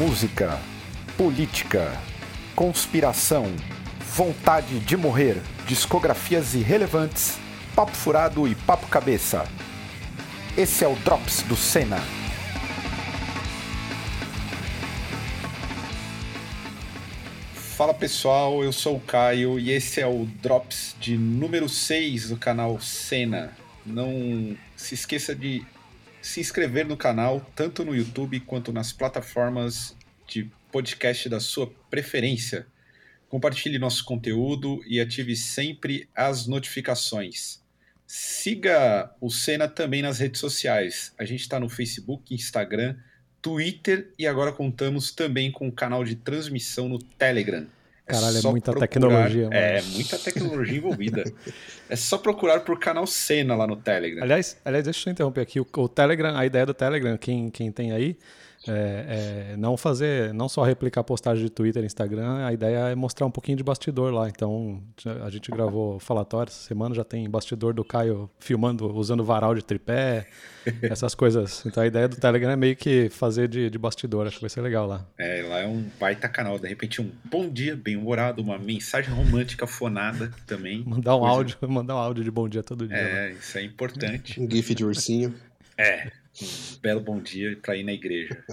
música, política, conspiração, vontade de morrer, discografias irrelevantes, papo furado e papo cabeça. Esse é o Drops do Senna. Fala pessoal, eu sou o Caio e esse é o Drops de número 6 do canal Senna. Não se esqueça de se inscrever no canal, tanto no YouTube quanto nas plataformas de podcast da sua preferência. Compartilhe nosso conteúdo e ative sempre as notificações. Siga o Senna também nas redes sociais. A gente está no Facebook, Instagram, Twitter e agora contamos também com um canal de transmissão no Telegram. É Caralho, é muita procurar, tecnologia. Mano. É, muita tecnologia envolvida. é só procurar por canal Cena lá no Telegram. Aliás, aliás deixa eu interromper aqui. O, o Telegram, a ideia do Telegram, quem, quem tem aí, é, é, não fazer, não só replicar postagem de Twitter e Instagram, a ideia é mostrar um pouquinho de bastidor lá. Então, a gente gravou falatório essa semana, já tem bastidor do Caio filmando, usando varal de tripé, essas coisas. Então, a ideia do Telegram é meio que fazer de, de bastidor, acho que vai ser legal lá. É, lá é um baita canal, de repente um bom dia bem-humorado, uma mensagem romântica fonada também. Mandar um coisa... áudio, mandar um áudio de bom dia todo dia. É, lá. isso é importante. Um gif de ursinho. É, um belo bom dia para ir na igreja.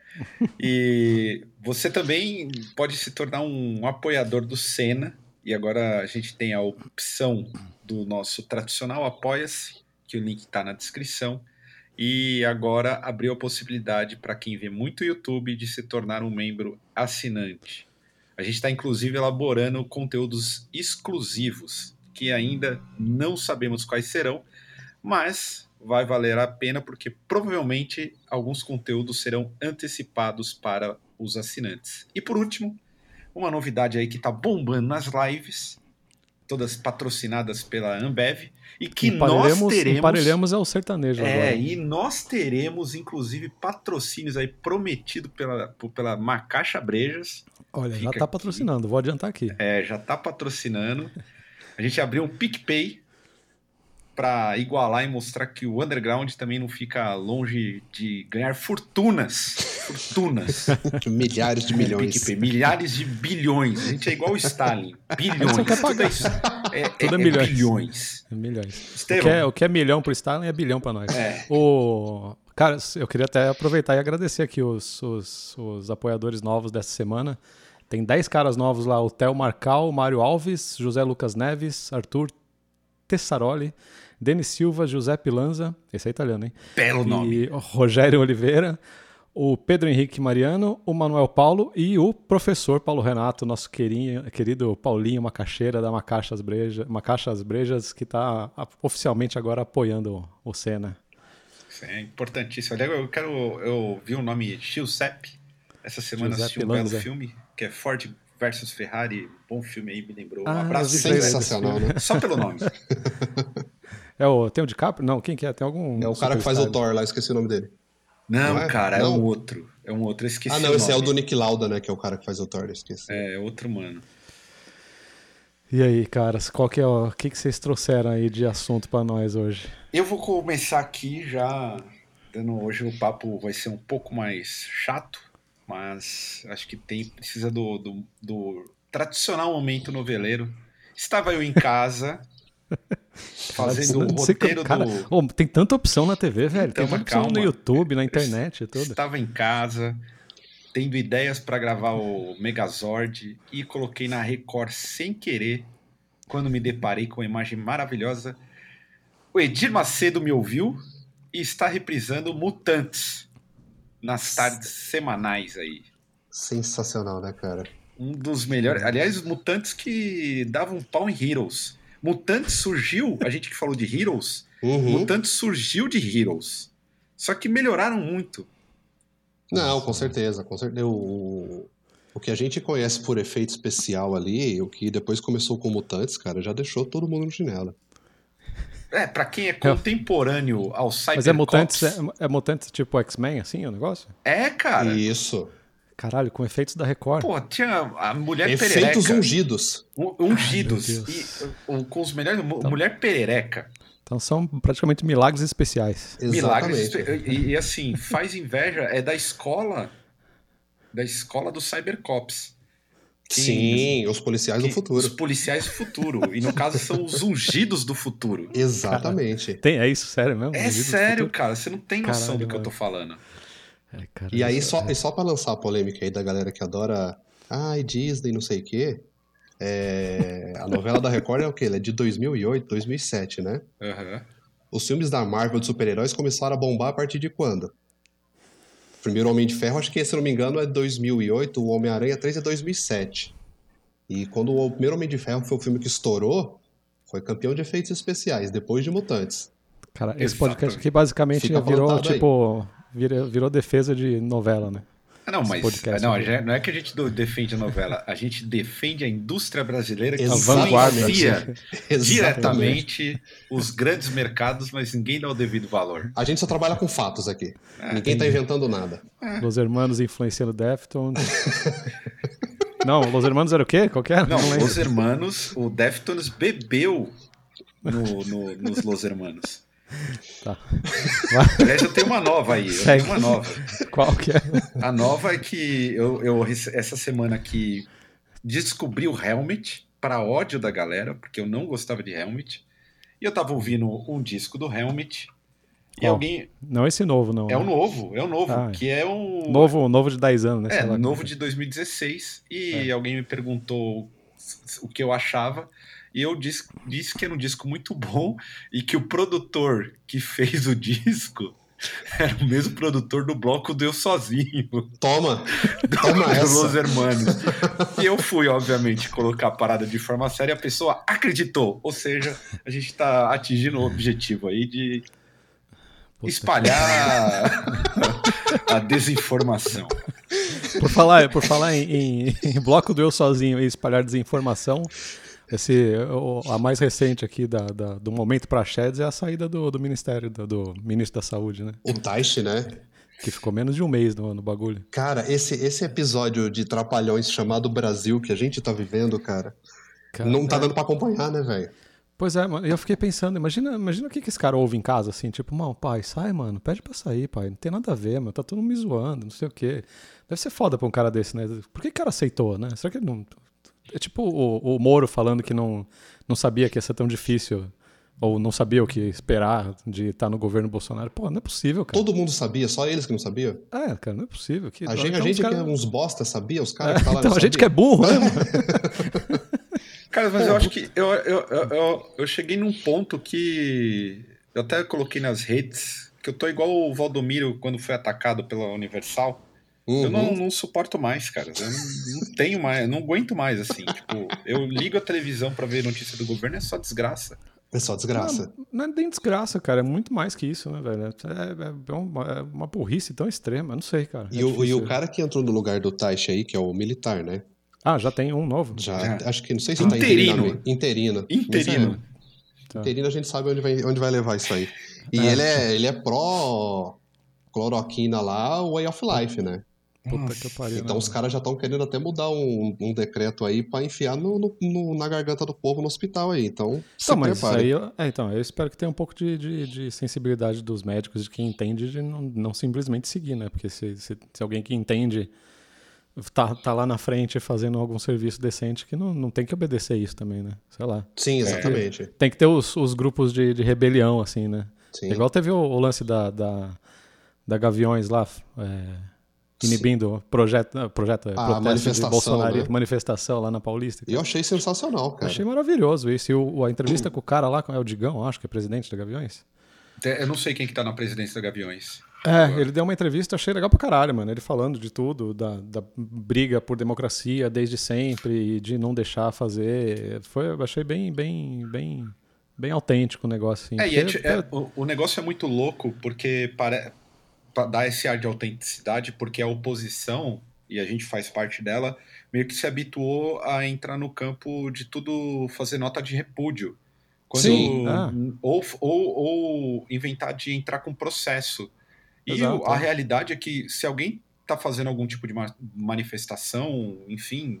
e você também pode se tornar um apoiador do Senna. E agora a gente tem a opção do nosso tradicional Apoia-se, que o link está na descrição. E agora abriu a possibilidade para quem vê muito YouTube de se tornar um membro assinante. A gente está inclusive elaborando conteúdos exclusivos que ainda não sabemos quais serão, mas vai valer a pena porque provavelmente alguns conteúdos serão antecipados para os assinantes. E por último, uma novidade aí que está bombando nas lives, todas patrocinadas pela Ambev, e que nós teremos. Emparelhamos é o sertanejo é, agora. e nós teremos, inclusive, patrocínios aí prometido pela, pela Macaxa Brejas. Olha, Fica já está patrocinando, vou adiantar aqui. É, já está patrocinando. A gente abriu um PicPay para igualar e mostrar que o underground também não fica longe de ganhar fortunas. Fortunas. milhares de milhões. milhares de bilhões. A gente é igual o Stalin. Bilhões. Você quer pagar. Tudo é, é, Tudo é, é milhões. bilhões. É milhões. O que, é, o que é milhão pro Stalin é bilhão para nós. É. O... Cara, eu queria até aproveitar e agradecer aqui os, os, os apoiadores novos dessa semana. Tem 10 caras novos lá: o Theo Marcal, Mário Alves, José Lucas Neves, Arthur Tessaroli, Denis Silva, Giuseppe Lanza, esse é italiano, hein? Belo nome. Rogério Oliveira, o Pedro Henrique Mariano, o Manuel Paulo e o professor Paulo Renato, nosso querido, querido Paulinho Macaxeira da Macachas Brejas, Macachas Brejas, que está oficialmente agora apoiando o Senna. Isso é importantíssimo. Eu quero. Eu vi o nome Giuseppe essa semana assisti um Lanza. belo filme, que é Ford versus Ferrari. Bom filme aí, me lembrou. Um ah, abraço sensacional, né? Só pelo nome. É o, tem o DiCaprio? Não, quem que é? Tem algum. É o cara que faz o Thor lá, esqueci o nome dele. Não, não é? cara, não. é um outro. É um outro, eu esqueci. Ah, não, esse é o do Nick Lauda, né? Que é o cara que faz o Thor, esqueci. É, é outro mano. E aí, caras, qual que é o que, que vocês trouxeram aí de assunto para nós hoje? Eu vou começar aqui já dando hoje o papo vai ser um pouco mais chato, mas acho que tem precisa do, do, do tradicional momento noveleiro. Estava eu em casa Fazendo o roteiro cara, do. Oh, tem tanta opção na TV, velho. Então, tem tanta opção no YouTube, na internet tudo. Estava em casa, tendo ideias para gravar o Megazord e coloquei na Record sem querer, quando me deparei com uma imagem maravilhosa. O Edir Macedo me ouviu e está reprisando Mutantes nas tardes semanais aí. Sensacional, né, cara? Um dos melhores. Aliás, os mutantes que davam pau em Heroes. Mutantes surgiu, a gente que falou de Heroes, uhum. Mutantes surgiu de Heroes. Só que melhoraram muito. Não, com certeza, com certeza. O, o que a gente conhece por efeito especial ali, o que depois começou com Mutantes, cara, já deixou todo mundo no chinelo. É, pra quem é contemporâneo ao Cybercops... Mas é Mutantes, é, é Mutantes tipo X-Men, assim, o negócio? É, cara. Isso. Caralho, com efeitos da Record. Pô, tinha a mulher efeitos perereca. Efeitos ungidos. Ungidos. Ai, e, com os melhores. Então, mulher perereca. Então são praticamente milagres especiais. Exatamente. Milagres. E, e assim, faz inveja. É da escola da escola dos Cybercops. Que, Sim, os policiais do futuro. Os policiais do futuro. E no caso são os ungidos do futuro. Exatamente. Cara, tem, é isso, sério mesmo? É sério, cara. Você não tem noção Caralho, do que mano. eu tô falando. É, cara, e aí, só, é... só pra lançar a polêmica aí da galera que adora. Ai, Disney, não sei o quê. É... A novela da Record é o quê? Ela é de 2008, 2007, né? Uhum. Os filmes da Marvel de super-heróis começaram a bombar a partir de quando? primeiro Homem de Ferro, acho que, se não me engano, é 2008, o Homem-Aranha 3 é 2007. E quando o primeiro Homem de Ferro foi o filme que estourou, foi campeão de efeitos especiais, depois de Mutantes. Cara, esse podcast aqui basicamente Fica virou, tipo, virou, virou defesa de novela, né? Ah, não, mas podcast, não, né? não é que a gente defende a novela, a gente defende a indústria brasileira que influencia diretamente os grandes mercados, mas ninguém dá o devido valor. A gente só trabalha com fatos aqui. É, ninguém está inventando nada. É. Los Hermanos influenciando Deftones. não, Los Hermanos era o quê? Qualquer? Não, não Los Hermanos, o Deftones bebeu no, no, nos Los Hermanos. Tá. Aliás, eu tenho uma nova aí. Eu tenho uma nova. Qual que é? A nova é que eu, eu essa semana aqui descobri o Helmet para ódio da galera, porque eu não gostava de Helmet. E eu tava ouvindo um disco do Helmet. E oh, alguém. Não esse novo, não. É o né? novo, é o novo, ah, que é um. Novo, novo de 10 anos, né? É, novo de 2016. E é. alguém me perguntou o que eu achava. E eu disse, disse que era um disco muito bom e que o produtor que fez o disco era o mesmo produtor do bloco Deu Sozinho. Toma! Toma do, essa! Los Hermanos. E eu fui, obviamente, colocar a parada de forma séria e a pessoa acreditou. Ou seja, a gente está atingindo o objetivo aí de Puta espalhar a desinformação. Por falar, por falar em, em, em bloco do Eu Sozinho e espalhar desinformação, esse, a mais recente aqui da, da do momento para Sheds é a saída do, do Ministério, do, do, Ministro da Saúde, né? O Taishi, né? Que ficou menos de um mês no, no bagulho. Cara, esse, esse episódio de Trapalhões chamado Brasil que a gente tá vivendo, cara, cara não tá é... dando pra acompanhar, né, velho? Pois é, eu fiquei pensando, imagina, imagina o que, que esse cara ouve em casa, assim, tipo, mano, pai, sai, mano, pede pra sair, pai, não tem nada a ver, mano, tá todo mundo me zoando, não sei o quê. Deve ser foda pra um cara desse, né? Por que o cara aceitou, né? Será que ele não é tipo o, o Moro falando que não, não sabia que ia ser tão difícil ou não sabia o que esperar de estar no governo Bolsonaro. Pô, não é possível, cara. Todo mundo sabia, só eles que não sabiam? É, cara, não é possível. Que, a gente, então, a gente cara... que é uns bosta sabia, os caras é, que Então, a gente que é burro, né? cara, mas eu acho que eu, eu, eu, eu, cheguei num ponto que eu até coloquei nas redes que eu tô igual o Valdomiro quando foi atacado pela Universal. Uhum. Eu não, não, suporto mais, cara. Eu não, não tenho mais, não aguento mais, assim. tipo, eu ligo a televisão para ver notícia do governo, é só desgraça. É só desgraça. Não, não, é nem desgraça, cara. É muito mais que isso, né, velho? É, é, uma, é uma burrice tão extrema. não sei, cara. E, é o, e o cara que entrou no lugar do Taish aí, que é o militar, né? Ah, já tem um novo? Já, acho que não sei se interino. tá interino. Interino. Interino. Tá. Interino a gente sabe onde vai, onde vai levar isso aí. E é. ele é, ele é pró cloroquina lá, Way of Life, né? Puta que pariu. Então né? os caras já estão querendo até mudar um, um decreto aí para enfiar no, no, no, na garganta do povo no hospital aí. Então, então mas aí eu, é, então, eu espero que tenha um pouco de, de, de, sensibilidade dos médicos, de quem entende, de não, não simplesmente seguir, né? Porque se, se, se, alguém que entende tá, tá lá na frente fazendo algum serviço decente, que não, não tem que obedecer isso também, né? Sei lá. Sim, exatamente. É, tem que ter os, os grupos de, de rebelião, assim, né? Sim. Igual teve o, o lance da, da, da Gaviões lá. É, inibindo projeto, projeto a protesto de Bolsonaro, né? manifestação lá na Paulista. E eu achei sensacional, cara. Achei maravilhoso isso. E o, a entrevista com o cara lá, é o Digão, acho que é presidente da Gaviões. Eu não sei quem que tá na presidência da Gaviões. É, ele deu uma entrevista, achei legal pra caralho, mano. Ele falando de tudo, da, da briga por democracia desde sempre e de não deixar fazer. Foi, achei bem, bem, bem, bem autêntico o negócio. Assim. É, é, é, o, o negócio é muito louco porque parece dar esse ar de autenticidade, porque a oposição, e a gente faz parte dela, meio que se habituou a entrar no campo de tudo fazer nota de repúdio. Quando, Sim. Ah. Ou, ou, ou inventar de entrar com processo. E Exato. a realidade é que se alguém está fazendo algum tipo de manifestação, enfim,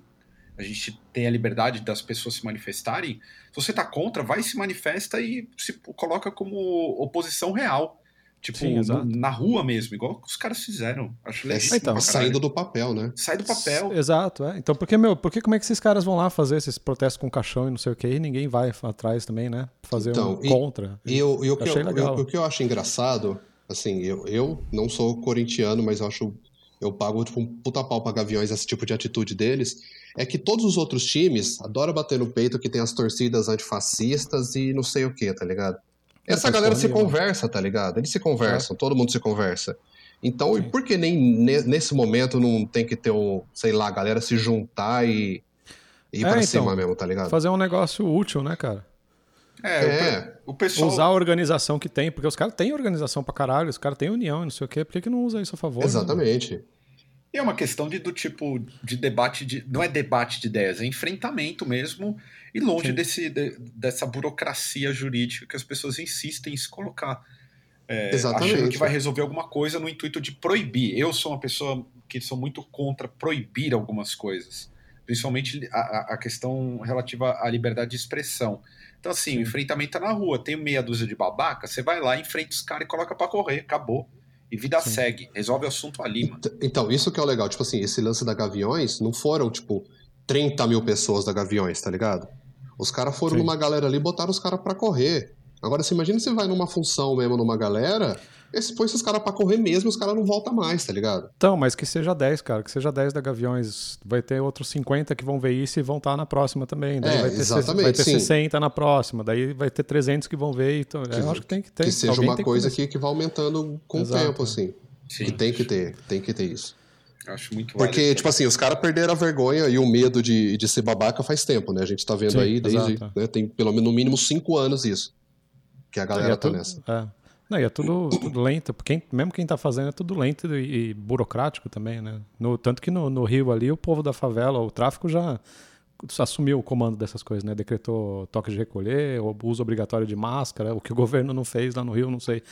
a gente tem a liberdade das pessoas se manifestarem. Se você está contra, vai se manifesta e se coloca como oposição real Tipo, Sim, no- na rua mesmo, igual os caras fizeram. Acho É, legal. Então, pra saindo do papel, né? Sai do papel. Exato, é. Então, por que, meu, por que como é que esses caras vão lá fazer esses protestos com caixão e não sei o quê, e ninguém vai atrás também, né? Fazer Então, um e- contra. E, eu, o, que eu, Achei legal. eu- o que eu acho engraçado, assim, eu, eu não sou corintiano, mas eu acho. Eu pago tipo, um puta pau pra Gaviões esse tipo de atitude deles. É que todos os outros times adoram bater no peito que tem as torcidas antifascistas e não sei o que, tá ligado? Essa galera se nenhuma. conversa, tá ligado? Eles se conversam, todo mundo se conversa. Então, e por que nem ne- nesse momento não tem que ter um, sei lá, a galera se juntar e, e ir É, pra então, cima mesmo, tá ligado? Fazer um negócio útil, né, cara? É, o É. pe- o, pessoal. Usar a organização que tem, porque os caras têm organização pra caralho, os caras têm união e não sei o quê, por que, que não usa isso a favor? né? E é uma questão de, do tipo de debate de. Não é debate de ideias, é enfrentamento mesmo. E longe Sim. desse, de- dessa burocracia jurídica que as pessoas insistem em se colocar. É, Exatamente. Achando que vai resolver alguma coisa no intuito de proibir. Eu sou uma pessoa que sou muito contra proibir algumas coisas. Principalmente a, a- questão relativa à liberdade de expressão. Então, assim, o enfrentamento tá na rua. Tem meia dúzia de babaca, você vai lá, enfrenta os caras e coloca pra correr. Acabou. E vida Sim. segue. Resolve o assunto ali, mano. Ent- Então, isso que é o legal. Tipo assim, esse lance da Gaviões não foram, tipo, 30 mil pessoas da Gaviões, tá ligado? Os caras foram Sim. numa galera ali e botaram os caras pra correr. Agora, você imagina você vai numa função mesmo numa galera, esse põe esses caras pra correr mesmo e os caras não voltam mais, tá ligado? Então, mas que seja 10, cara, que seja 10 da Gaviões. Vai ter outros 50 que vão ver isso e vão estar na próxima também. Daí É, vai ter, exatamente, vai ter sim. 60 na próxima, daí vai ter 300 que vão ver. Então, eu acho que tem que ter. que seja alguém uma coisa que, que vai aumentando com Exato, o tempo, é. assim. Sim. Que tem que ter, tem que ter isso. Eu acho muito Porque, válido. tipo assim, os caras perderam a vergonha e o medo de, de ser babaca faz tempo, né? A gente tá vendo Sim, aí desde. né, tem pelo menos no mínimo cinco anos isso. Que a galera é tá nessa. é. Não, e é tudo, tudo lento. Quem, mesmo quem tá fazendo é tudo lento e, e burocrático também, né? No, tanto que no, no Rio ali, o povo da favela, o tráfico já assumiu o comando dessas coisas, né? Decretou toque de recolher, o uso obrigatório de máscara, o que o governo não fez lá no Rio, não sei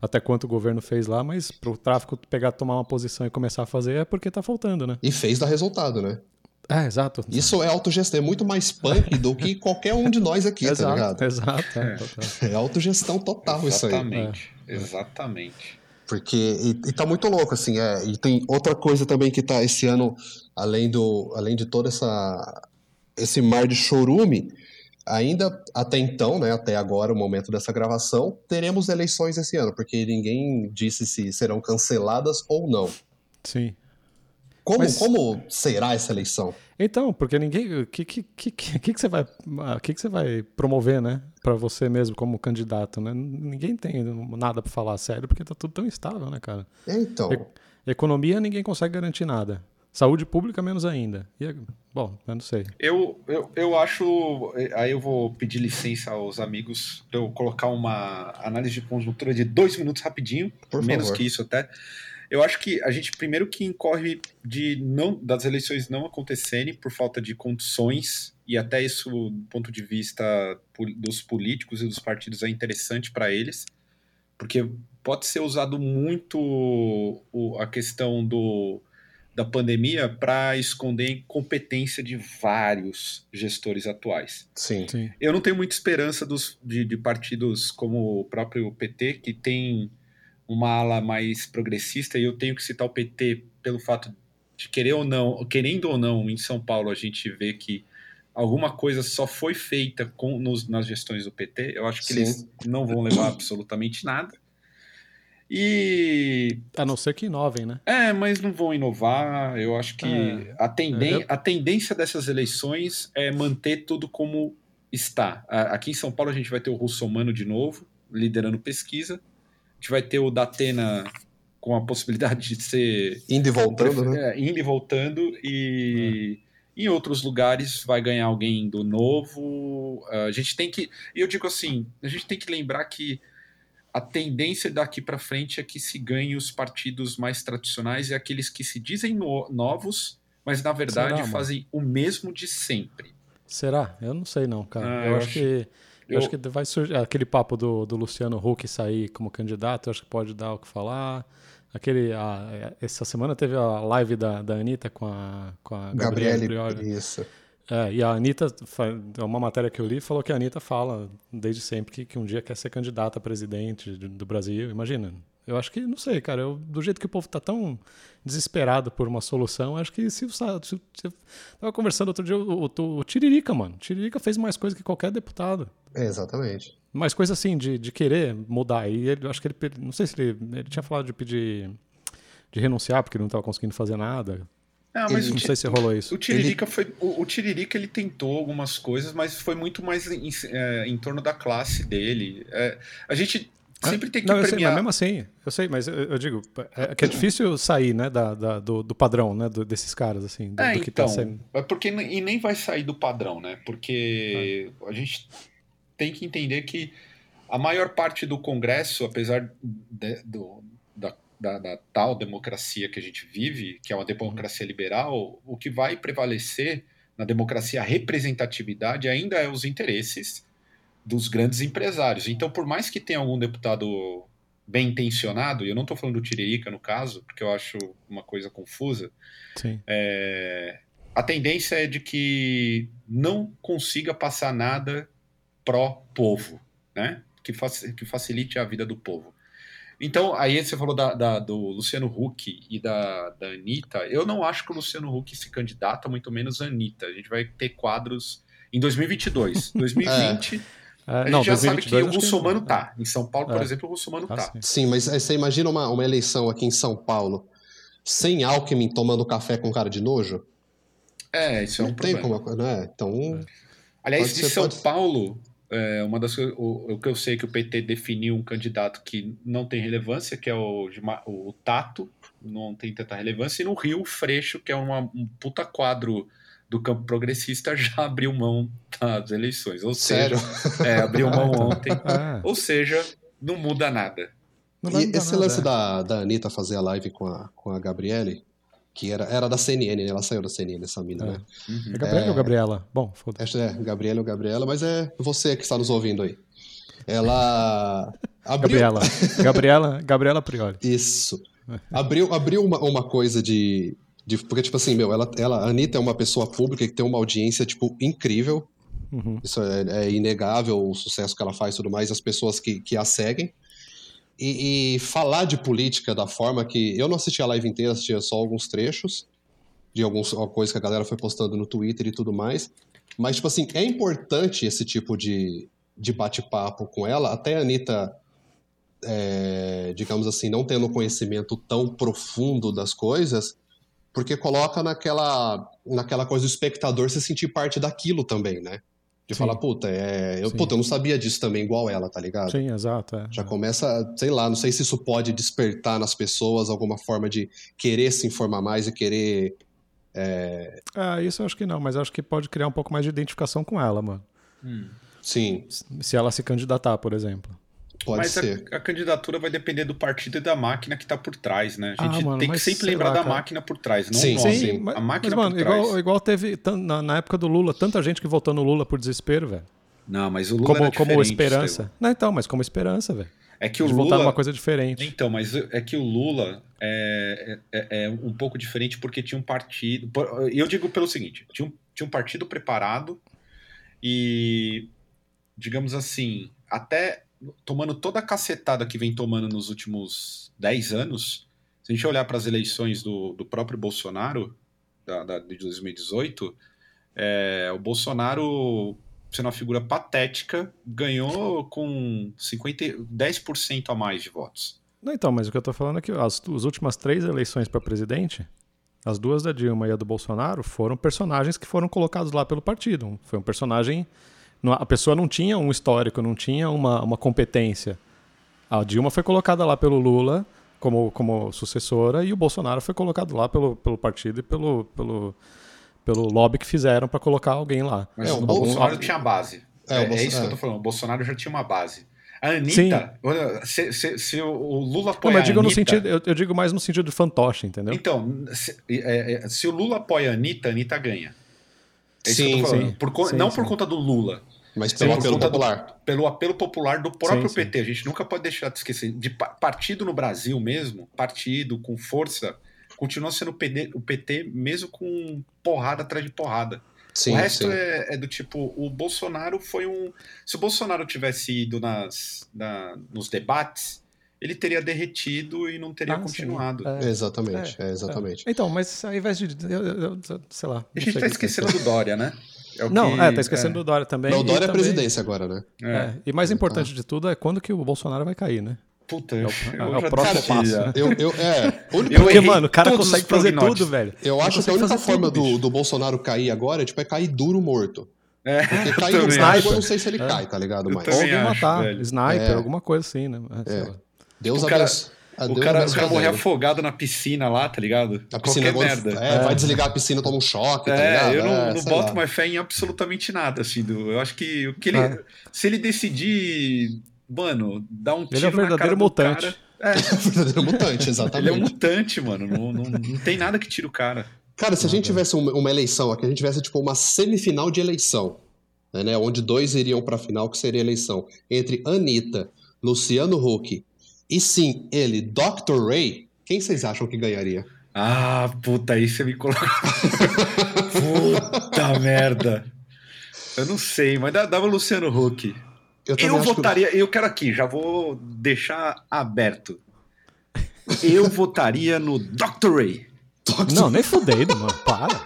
até quanto o governo fez lá, mas pro tráfico pegar, tomar uma posição e começar a fazer é porque tá faltando, né? E fez dar resultado, né? É, exato. Isso é autogestão, é muito mais punk do que qualquer um de nós aqui, tá exato, ligado? exato. é, É. total. É autogestão total isso aí. Exatamente. Exatamente. Porque, e, e tá muito louco, assim, é, e tem outra coisa também que tá esse ano, além, do, além de todo essa, esse mar de chorume, ainda até então, né, até agora, o momento dessa gravação, teremos eleições esse ano, porque ninguém disse se serão canceladas ou não. Sim. Como, Mas- como será essa eleição? Então, porque ninguém. O que, que, que, que, que você vai. O que, que você vai promover, né? Pra você mesmo como candidato, né? Ninguém tem nada pra falar sério, porque tá tudo tão instável, né, cara? É, Então, E- Economia, ninguém consegue garantir nada. Saúde pública, menos ainda. E, bom, eu não sei. Eu, eu, eu acho. Aí eu vou pedir licença aos amigos para eu colocar uma análise de conjuntura de dois minutos rapidinho, Por menos favor. que isso até. Eu acho que a gente primeiro que incorre de não das eleições não acontecerem por falta de condições e até isso do ponto de vista dos políticos e dos partidos é interessante para eles, porque pode ser usado muito o- a questão do da pandemia para esconder a incompetência de vários gestores atuais. sim. Sim. Eu não tenho muita esperança dos, de, de partidos como o próprio PT, que tem uma ala mais progressista, e eu tenho que citar o PT pelo fato de querer ou não, querendo ou não, em São Paulo a gente vê que alguma coisa só foi feita com, nos, nas gestões do PT. Eu acho que Sim. eles não vão levar absolutamente nada. E A não ser que inovem, né? é, mas não vão inovar. Eu acho que É. a, tenden Eu- a tendência dessas eleições é manter tudo como está. A- Aqui em São Paulo a gente vai ter o Russomano de novo, liderando pesquisa. A gente vai ter o Datena com a possibilidade de ser Indo e voltando, né? é, indo e voltando e em outros lugares vai ganhar alguém do novo. A gente tem que, e eu digo assim, a gente tem que lembrar que a tendência daqui para frente é que se ganhe os partidos mais tradicionais e aqueles que se dizem no- novos, mas na verdade Será, fazem o mesmo de sempre. Será? Eu não sei, não, cara. Ah, eu, eu acho acho- que. Eu eu- acho que vai surgir aquele papo do, do Luciano Huck sair como candidato, eu acho que pode dar o que falar. Aquele, a- essa semana teve a live da, da Anitta com a, com a Gabriele Prioli. isso. É, e a Anitta, uma matéria que eu li, falou que a Anitta fala desde sempre que, que um dia quer ser candidata a presidente do Brasil. Imagina. Eu acho que, não sei, cara, eu, do jeito que o povo tá tão desesperado por uma solução, acho que se, se, se eu tava conversando outro dia, o, o, o Tiririca, mano. O Tiririca fez mais coisa que qualquer deputado. É, exatamente. Mais coisa assim, de, de querer mudar. E ele, eu acho que ele, não sei se ele, ele tinha falado de pedir, de renunciar porque ele não estava conseguindo fazer nada. Não, mas não sei se rolou isso. O Tiririca, ele... foi, o, o, Tiririca ele tentou algumas coisas, mas foi muito mais em, é, em torno da classe dele. É, a gente ah, sempre tem que não, premiar. Sei, mesmo assim, eu sei, mas eu, eu digo é, que é difícil sair, né, da, da do, do, padrão, né, do, desses caras assim. Do, é, do que tá então, tá sendo... é porque e nem vai sair do padrão, né? Porque ah. a gente tem que entender que a maior parte do Congresso, apesar de, do, da, da, da, tal democracia que a gente vive, que é uma democracia liberal, o que vai prevalecer na democracia a representatividade ainda é os interesses dos grandes empresários. Então, por mais que tenha algum deputado bem intencionado, e eu não estou falando do Tiririca no caso, porque eu acho uma coisa confusa, é, a tendência é de que não consiga passar nada pró-povo, né? Que, que facilite a vida do povo. Então, aí você falou da, da, do Luciano Huck e da, da Anitta. Eu não acho que o Luciano Huck se candidata, muito menos a Anitta. A gente vai ter quadros em 2022. 2020, é. A gente não, já sabe que o Russomano que... tá. Em São Paulo, por é. exemplo, o Russomano ah, tá. Sim. sim, mas você imagina uma, uma eleição aqui em São Paulo sem Alckmin tomando café com cara de nojo? É, isso é um não problema. Tem como, né? Então... Aliás, de São pode... Paulo, é, uma das o, o que eu sei que o PT definiu um candidato que não tem relevância, que é o, o Tato, não tem tanta relevância, e no Rio o Freixo, que é uma, um puta quadro do campo progressista, já abriu mão das eleições. Ou Sério? seja, é, abriu mão ontem. Ah. Ou seja, não muda nada. Não e esse nada. lance da, da Anitta fazer a live com a, com a Gabriele, que era, era da CNN, né? Ela saiu da CNN, essa mina, é. né? Uhum. É Gabriela é... ou Gabriela? Bom, foda-se. É, Gabriela ou Gabriela, mas é você que está nos ouvindo aí. Ela. Abriu... Gabriela. Gabriela, Gabriela Priori. Isso. Abriu, abriu uma, uma coisa de, de. Porque, tipo assim, meu, ela, ela, a Anitta é uma pessoa pública que tem uma audiência, tipo, incrível. Uhum. Isso é, é, inegável o sucesso que ela faz e tudo mais, as pessoas que, que a seguem e, e, falar de política da forma que. Eu não assisti a live inteira, assistia só alguns trechos de algumas coisas que a galera foi postando no Twitter e tudo mais. Mas, tipo assim, é importante esse tipo de, de bate-papo com ela. Até a Anitta, é, digamos assim, não tendo conhecimento tão profundo das coisas, porque coloca naquela, naquela coisa do espectador se sentir parte daquilo também, né? De Sim. falar, puta, é, eu, puta, eu não sabia disso também, igual ela, tá ligado? Sim, exato. É. Já começa, sei lá, não sei se isso pode despertar nas pessoas alguma forma de querer se informar mais e querer. É... Ah, isso eu acho que não, mas acho que pode criar um pouco mais de identificação com ela, mano. Hum. Sim. Se ela se candidatar, por exemplo. Pode mas ser. A, a, candidatura vai depender do partido e da máquina que está por trás, né? A gente ah, mano, tem que sempre lembrar lá, da cara. máquina por trás, não sim, o nome. Sim, mas, a máquina mas, mano, por igual, trás. Igual teve na, na, época do Lula, tanta gente que votou no Lula por desespero, velho. Não, mas o Lula como, era como esperança. Não, então, mas como esperança, velho. É que o Lula votar numa coisa diferente. Então, mas é que o Lula é, é, é, um pouco diferente porque tinha um partido. E eu digo pelo seguinte: tinha um, tinha um partido preparado e, digamos assim, até tomando toda a cacetada que vem tomando nos últimos 10 anos, se a gente olhar para as eleições do, do próprio Bolsonaro, da, da, de 2018, é, o Bolsonaro, sendo uma figura patética, ganhou com 50, 10% a mais de votos. Não, então, mas o que eu estou falando é que as, as últimas três eleições para presidente, as duas da Dilma e a do Bolsonaro, foram personagens que foram colocados lá pelo partido. Foi um personagem a pessoa não tinha um histórico, não tinha uma, uma competência. A Dilma foi colocada lá pelo Lula como, como sucessora e o Bolsonaro foi colocado lá pelo, pelo partido e pelo, pelo, pelo lobby que fizeram para colocar alguém lá. Mas é, o Bolsonaro tinha base. É, é, é, isso que eu tô falando. O Bolsonaro já tinha uma base. A Anitta, se, se, se, o Lula apoia não, eu digo a Anitta... No sentido, eu, eu, digo mais no sentido de fantoche, entendeu? Então, se, é, é, se o Lula apoia a Anitta, a Anitta ganha. É sim, sim, por, sim, não sim. por conta do Lula, mas pelo apelo popular. Do, pelo apelo popular do próprio sim, PT. Sim. A gente nunca pode deixar de esquecer. De partido no Brasil mesmo, partido com força, continua sendo o PT, o PT mesmo com porrada atrás de porrada. Sim, o resto sim. é, é do tipo, o Bolsonaro foi um. Se o Bolsonaro tivesse ido nas, na- nos debates, ele teria derretido e não teria Ah, sim. continuado. É. Exatamente, é, exatamente. Então, mas ao invés de. Eu, eu- eu- sei lá. A gente tá o que esquecendo do Dória, né? É o Não, que- é, tá esquecendo do Dória também. Não, o Dória é também- presidência agora, né? É. É, e mais importante de tudo é quando que o Bolsonaro vai cair, né? Puta, É o- eu é o próximo passo, né? Eu, eu, é, o único- Eu Porque, mano, o cara consegue fazer tudo, velho. eu acho que a única forma tudo, do, do Bolsonaro cair agora é, tipo, é cair duro morto. É, Porque cair no sniper, eu não sei se ele cai, tá ligado? Mas Ou alguém acho, matar, velho. sniper, É. alguma coisa assim, né? É, É. Deus abençoe. A O cara, o cara a morrer afogado na piscina lá, tá ligado? A piscina Qualquer agora, merda. é, vai desligar a piscina, toma um choque, tá ligado? É, eu não, É, não boto lá. mais fé em absolutamente nada, assim. Do, eu acho que o que ele. É. Se ele decidir, mano, dar um tiro Ele é cara verdadeiro mutante. cara- é, É o verdadeiro mutante, ele é exatamente. um mutante, mano. Não, não, não tem nada que tire o cara. Cara, se a gente tivesse uma, uma eleição aqui, a gente tivesse tipo uma semifinal de eleição, né, onde dois iriam pra final, que seria a eleição entre Anitta, Luciano Huck e sim, ele, Dr. Ray, quem vocês acham que ganharia? Ah, puta, aí você me colocou. puta merda. Eu não sei, mas dava o Luciano Huck. Eu também Eu acho que- votaria, eu quero aqui, já vou deixar aberto. Eu votaria no Dr. Ray. Não, nem fudendo, mano. Para.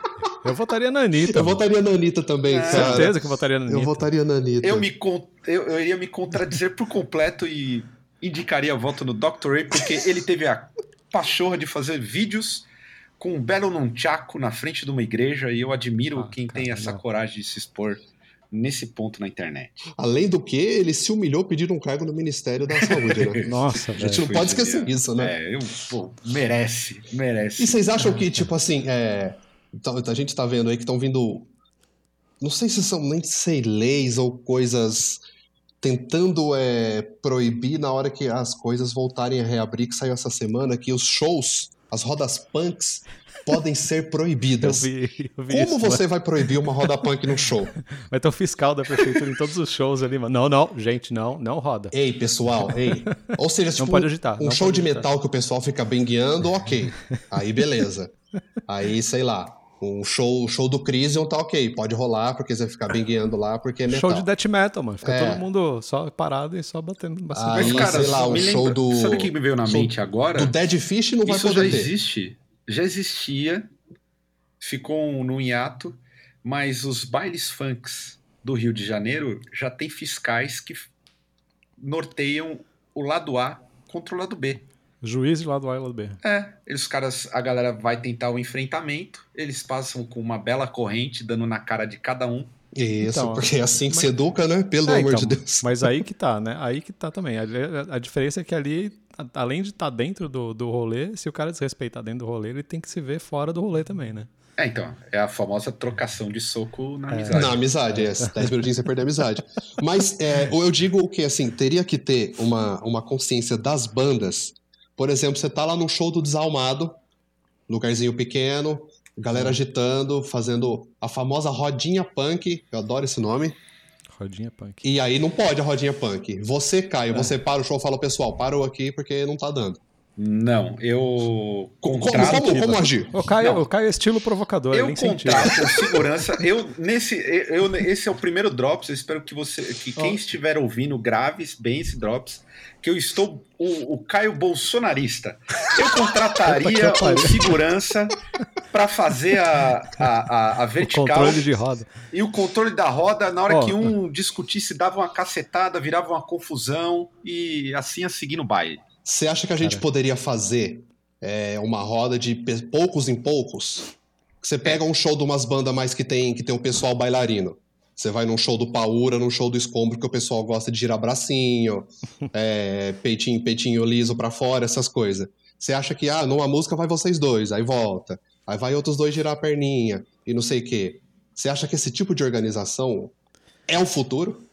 Eu votaria na Anitta. Eu mano. votaria na Anitta também, É. cara. Certeza que eu votaria na Anitta. Eu votaria na Anitta. Eu, me con- eu, eu iria me contradizer por completo e indicaria voto no Dr. Ray, porque ele teve a pachorra de fazer vídeos com um belo nunchaku na frente de uma igreja e eu admiro Ah, quem tem cara, essa não. coragem de se expor nesse ponto na internet. Além do que, ele se humilhou pedindo um cargo no Ministério da Saúde, né? Nossa, A gente não pode esquecer isso, né? É, eu, pô, merece, merece. E vocês acham que, tipo assim, é, então, a gente tá vendo aí que estão vindo. Não sei se são nem sei leis ou coisas tentando é, proibir na hora que as coisas voltarem a reabrir, que saiu essa semana, que os shows, as rodas punks, podem ser Eu proibidas. vi, eu vi Como isso, você vai proibir uma roda punk no show? Vai ter um fiscal da prefeitura em todos os shows ali, mano. Não, não, gente, não, não roda. Ei, pessoal, ei. Ou seja, tipo, agitar, um show de agitar. metal que o pessoal fica bengueando, ok. Aí beleza. Aí, sei lá, um show, show do Crisium tá ok, pode rolar, porque você vai ficar bengueando lá, porque é metal. Show de death metal, mano. Fica É. todo mundo só parado e só batendo. batendo. Aí, Mas, cara, sei lá, o show lembra- do- Sabe o que me veio na show mente agora? Do Dead Fish não vai Isso já poder ter. existe. Já existia. Ficou no hiato. Mas os bailes funks do Rio de Janeiro já tem fiscais que norteiam o lado A contra o lado B. Juiz de lado A e lado B. É, eles os caras, a galera vai tentar o enfrentamento, eles passam com uma bela corrente, dando na cara de cada um. Isso, Então, porque é assim que mas- se educa, né? Pelo É, amor então, de Deus. Mas aí que tá, né? Aí que tá também. A, a diferença é que ali, a- além de estar dentro do, do rolê, se o cara desrespeitar dentro do rolê, ele tem que se ver fora do rolê também, né? É, então, é a famosa trocação de soco na amizade. Na amizade, é. 10 minutinhos você perde a amizade. Mas é, eu digo o que, assim, teria que ter uma, uma consciência das bandas. Por exemplo, você tá lá num show do Desalmado, lugarzinho pequeno, galera agitando, fazendo a famosa rodinha punk, eu adoro esse nome. Rodinha punk. E aí não pode a rodinha punk. Você cai, você para o show e fala, pessoal, parou aqui porque não tá dando. Não, eu Como, contrato. como, como agir? O Caio, Não. o Caio é estilo provocador, Eu contrato o segurança. Eu nesse, eu esse é o primeiro drops. Eu espero que você, que quem Ó. estiver ouvindo grave bem esse drops. Que eu estou o, o Caio bolsonarista. Eu contrataria pariu. segurança para fazer a, a, a, a O vertical controle de roda. e o controle da roda. Na hora Ó. que um discutisse, dava uma cacetada, virava uma confusão e assim a seguir no baile. Você acha que a gente Cara. poderia fazer é, uma roda de poucos em poucos? Você pega um show de umas bandas mais que tem, que tem o pessoal bailarino. Você vai num show do Paura, num show do Escombro, que o pessoal gosta de girar bracinho, é, peitinho, peitinho liso pra fora, essas coisas. Você acha que, ah, numa música vai vocês dois, aí volta. Aí vai outros dois girar a perninha e não sei o quê. Você acha que esse tipo de organização é o futuro?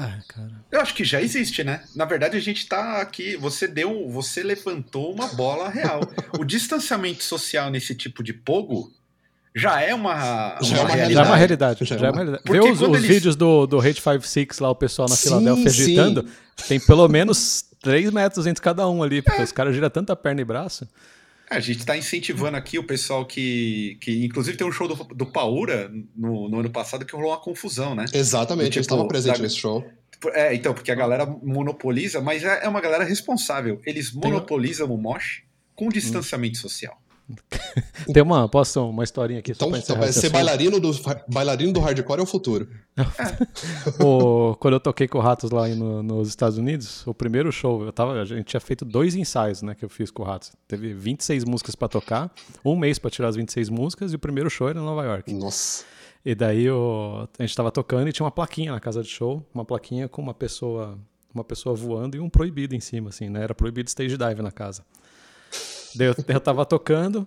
Ah, cara. Eu acho que já existe, né? Na verdade, a gente tá aqui. Você deu. Você levantou uma bola real. o distanciamento social nesse tipo de pogo já é uma, Já é uma Já é Realidade. uma realidade. Já Já, é é uma- uma realidade. Vê os, os eles- vídeos do, do Hate 56 lá, o pessoal na Sim, Filadélfia sim. Tem pelo menos 3 metros entre cada um ali, porque os caras giram tanta perna e braço. É, a gente está incentivando aqui o pessoal que, que. Inclusive, tem um show do, do Paura no, no ano passado que rolou uma confusão, né? Exatamente, tipo, eu estava presente da- nesse show. É, então, porque a galera monopoliza, mas é é uma galera responsável. Eles monopolizam o mosh com distanciamento social. Tem uma, posso uma historinha aqui Então, só pra então ser bailarino do, bailarino do hardcore é o futuro. O- quando eu toquei com o Ratos lá no- nos Estados Unidos, o primeiro show, eu tava, a gente tinha feito dois ensaios, né, que eu fiz com o Ratos. Teve 26 músicas pra tocar, um mês pra tirar as 26 músicas e o primeiro show era em Nova York. Nossa. E daí a gente tava tocando e tinha uma plaquinha na casa de show, uma plaquinha com uma pessoa, uma pessoa voando e um proibido em cima, assim, né? Era proibido stage dive na casa. Daí eu, eu tava tocando,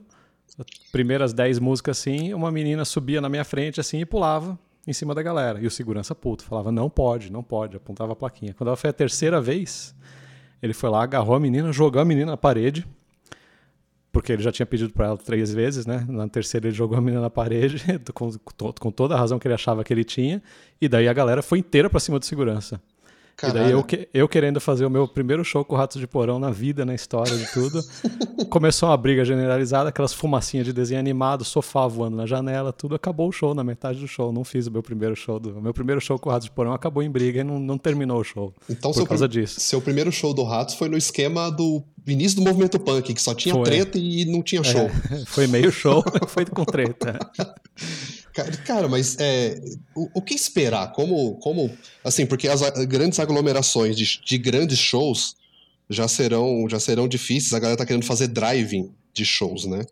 primeiras 10 músicas assim, uma menina subia na minha frente assim e pulava em cima da galera. E o segurança puto falava: "Não pode, não pode", apontava a plaquinha. Quando ela foi a terceira vez, ele foi lá, agarrou a menina, jogou a menina na parede. Porque ele já tinha pedido pra ela três vezes, né? Na terceira ele jogou a menina na parede, com, com, toda a razão que ele achava que ele tinha. E daí a galera foi inteira pra cima do segurança. E daí Caralho. eu, que- eu querendo fazer o meu primeiro show com Ratos de Porão na vida, na história de tudo. Começou uma briga generalizada, aquelas fumacinhas de desenho animado, sofá voando na janela, tudo. Acabou o show na metade do show. Não fiz o meu primeiro show. Do, o meu primeiro show com Ratos de Porão acabou em briga e não, não terminou o show. Então, por seu, causa disso. seu primeiro show do Ratos foi no esquema do início do movimento punk, que só tinha Foi. treta e não tinha show. Foi meio show, foi com treta. Cara, cara, mas é, o, o que esperar? Como, como, assim, porque as a- grandes aglomerações de, de grandes shows já serão, já serão difíceis. A galera tá querendo fazer driving de shows, né? Não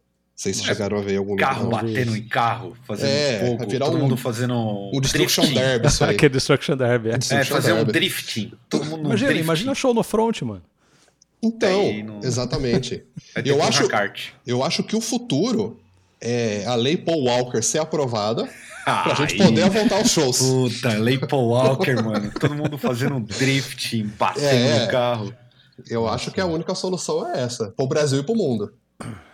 sei se chegaram a ver algum Carro lugar. Batendo em carro, fazendo É, fogo, virar todo um- mundo fazendo Um Destruction drifting. Derby, isso aí. Aquele Destruction Derby. é. É, Destruction fazer um Derby. drifting. Todo mundo Imagina, drifting. imagina show no front, mano. Então, não- exatamente. Eu acho-. Eu acho que o futuro é a lei Paul Walker ser aprovada pra gente poder voltar aos shows. Puta, Lei Paul Walker, mano. Todo mundo fazendo um drifting, batendo É. no carro. Eu acho que a única solução é essa, pro Brasil e pro mundo.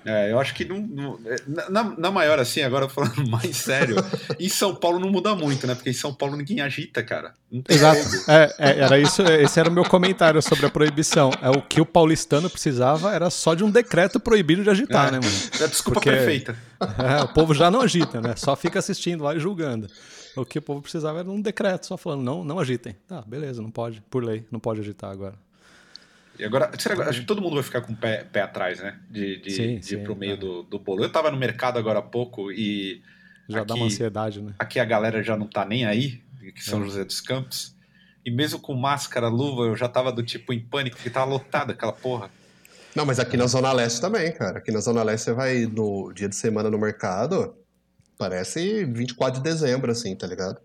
É, eu acho que não. não- é, na- na, maior, assim, agora falando mais sério, em São Paulo não muda muito, né? Porque em São Paulo ninguém agita, cara. Exato. É, é, era isso, esse era o meu comentário sobre a proibição. É o que o paulistano precisava era só de um decreto proibido de agitar, É. né, mano? É desculpa Porque- perfeita. É, o povo já não agita, né? Só fica assistindo lá e julgando. O que o povo precisava era um decreto, só falando, não, não agitem. Tá, beleza, não pode, por lei, não pode agitar agora. E agora, será, acho que todo mundo vai ficar com o pé, pé atrás, né? De, de, Sim, de sim, ir pro meio é. do, do bolo. Eu tava no mercado agora há pouco e Já dá uma Aqui- ansiedade, né? aqui a galera já não tá nem aí, que São É. José dos Campos. E mesmo com máscara, luva, eu já tava do tipo em pânico, porque tava lotada aquela porra. Não, mas aqui na Zona Leste também, cara. Aqui na Zona Leste você vai no dia de semana no mercado, parece 24 de dezembro, assim, tá ligado?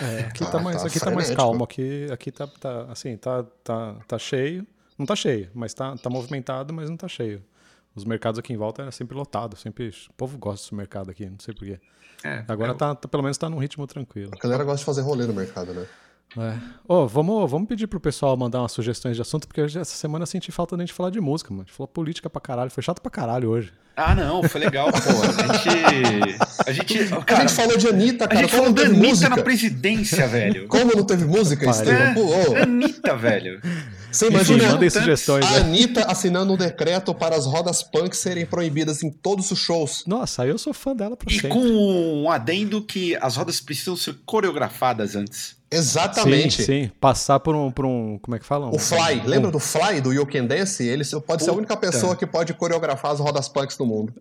É, aqui Tá- tá mais, tá aqui tá mais calmo, aqui, aqui tá, tá assim, tá, tá, tá cheio. Não tá cheio, mas tá, tá movimentado, mas não tá cheio. Os mercados aqui em volta era sempre lotado, sempre. O povo gosta desse mercado aqui, não sei porquê. É, Agora eu- tá, tá- pelo menos tá num ritmo tranquilo. A galera gosta de fazer rolê no mercado, né? É. Ô, vamos, vamos pedir pro pessoal mandar umas sugestões de assunto, porque essa semana eu senti falta da gente falar de música, mano. A gente falou política pra caralho, foi chato pra caralho hoje. Ah, não, foi legal, pô. A gente. A gente. a Cara, gente falou de Anitta, a cara. gente como falou da teve Anitta música? na presidência, velho. Como não teve música. Estevam? É, Anitta, velho. Você Enfim, imagina mandem tantos- sugestões. a né? Anitta assinando um decreto para as rodas punk serem proibidas em todos os shows. Nossa, aí eu sou fã dela pra E sempre. com um adendo que as rodas precisam ser coreografadas antes. Exatamente. Sim, sim. Passar por um, por um. Como é que fala? O Fly, lembra do Fly, do You Can Dance? Ele pode ser a única Puta. pessoa que pode coreografar as rodas punks do mundo.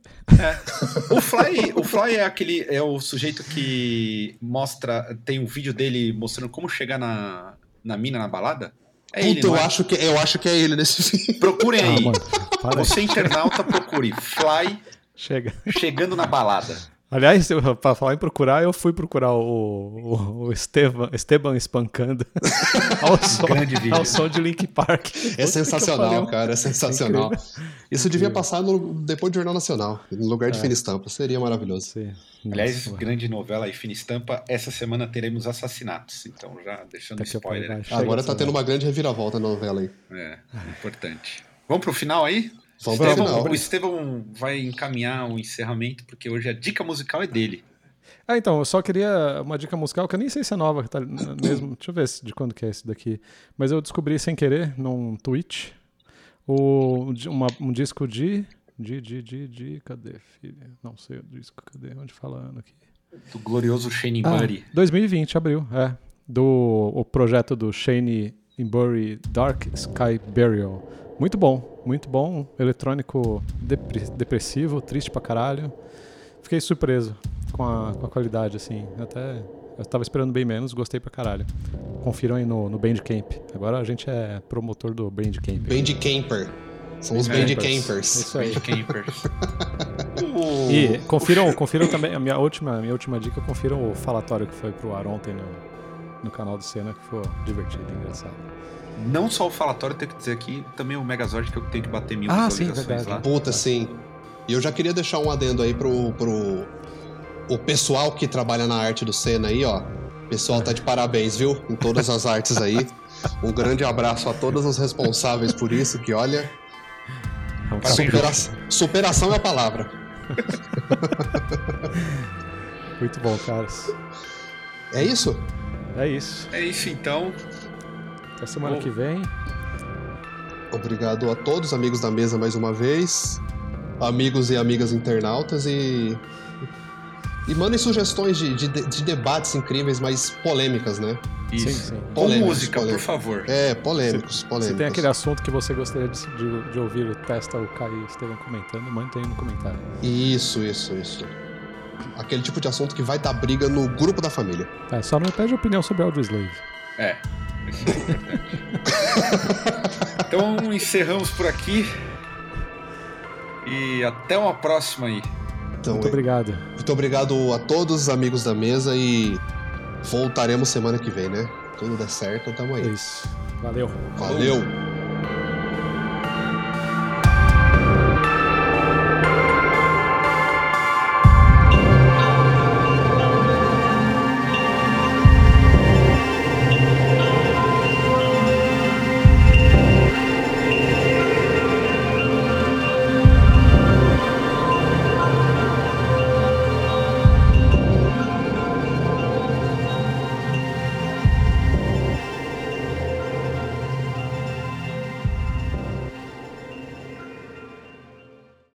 O Fly, o Fly é aquele. É o sujeito que mostra. Tem um vídeo dele mostrando como chegar na, na mina na balada. É ele, Puta, eu não é? acho, que, eu acho que é ele nesse filme. Procurem Ah, aí. mano, para aí. Você, internauta, procure Fly Chega. chegando na balada. Aliás, pra falar em procurar, eu fui procurar o, o, o Esteban, Esteban espancando ao, som, grande vídeo. ao som de Link Park. É sensacional, cara, é sensacional. Isso devia passar no, depois do Jornal Nacional, no lugar de É. Fina Estampa. Seria maravilhoso. Sim. Aliás, Nossa, grande novela e fina estampa. Essa semana teremos assassinatos. Então, já deixando daqui spoiler. Agora tá tendo uma grande reviravolta na novela aí. É, importante. Vamos pro final aí? Estevão, final. o Estevão vai encaminhar o encerramento, porque hoje a dica musical é dele. Ah, então, eu só queria uma dica musical que eu nem sei se é nova, tá mesmo. Deixa eu ver de quando que é esse daqui. Mas eu descobri sem querer num tweet o, uma- um disco de De, de, de, de. Cadê, filho? Não sei o disco, cadê? Onde falando aqui? Do glorioso Shane Ah, Murray. 2020, abril, é. Do o projeto do Shane Imbury Dark Sky Burial. Muito bom, muito bom. Eletrônico depre- depressivo, triste pra caralho. Fiquei surpreso com a, com a qualidade, assim. Até. Eu tava esperando bem menos, gostei pra caralho. Confiram aí no, no Bandcamp. Agora a gente é promotor do Bandcamp. Band Camper. São os É, Band Campers. Campers. Isso aí. Campers. E confiram, confiram também, a minha última, minha última dica, confiram o falatório que foi pro ar ontem no, no canal do Senna, que foi divertido e engraçado. Não só o falatório, tenho que dizer aqui, também o Megazord que eu tenho que bater mil Ah, sim, verdade. lá. Puta, sim. E eu já queria deixar um adendo aí pro, pro o pessoal que trabalha na arte do Senna aí, ó. O pessoal tá de parabéns, viu? Em todas as artes aí. Um grande abraço a todos os responsáveis por isso, que olha, É um supera- superação é a palavra. muito bom, caras. É isso? É isso. É isso então. Até semana Bom. que vem. Obrigado a todos, amigos da mesa, mais uma vez. Amigos e amigas internautas e. E mandem sugestões de, de, de debates incríveis, mas polêmicas, né? Isso. Sim, sim. Com música, polêmicos. por favor. É, polêmicos, polêmicos. Se tem aquele assunto que você gostaria de, de, de ouvir o Testa, o Caio e o Estevam comentando, manda aí no comentário. Isso, isso, isso. Aquele tipo de assunto que vai dar briga no grupo da família. É, só não me pede opinião sobre Audioslave. É. Isso é importante. então encerramos por aqui. E até uma próxima aí. Então, Muito obrigado. muito obrigado a todos os amigos da mesa e voltaremos semana que vem, né? Tudo der certo, tamo É aí. isso. Valeu. Valeu!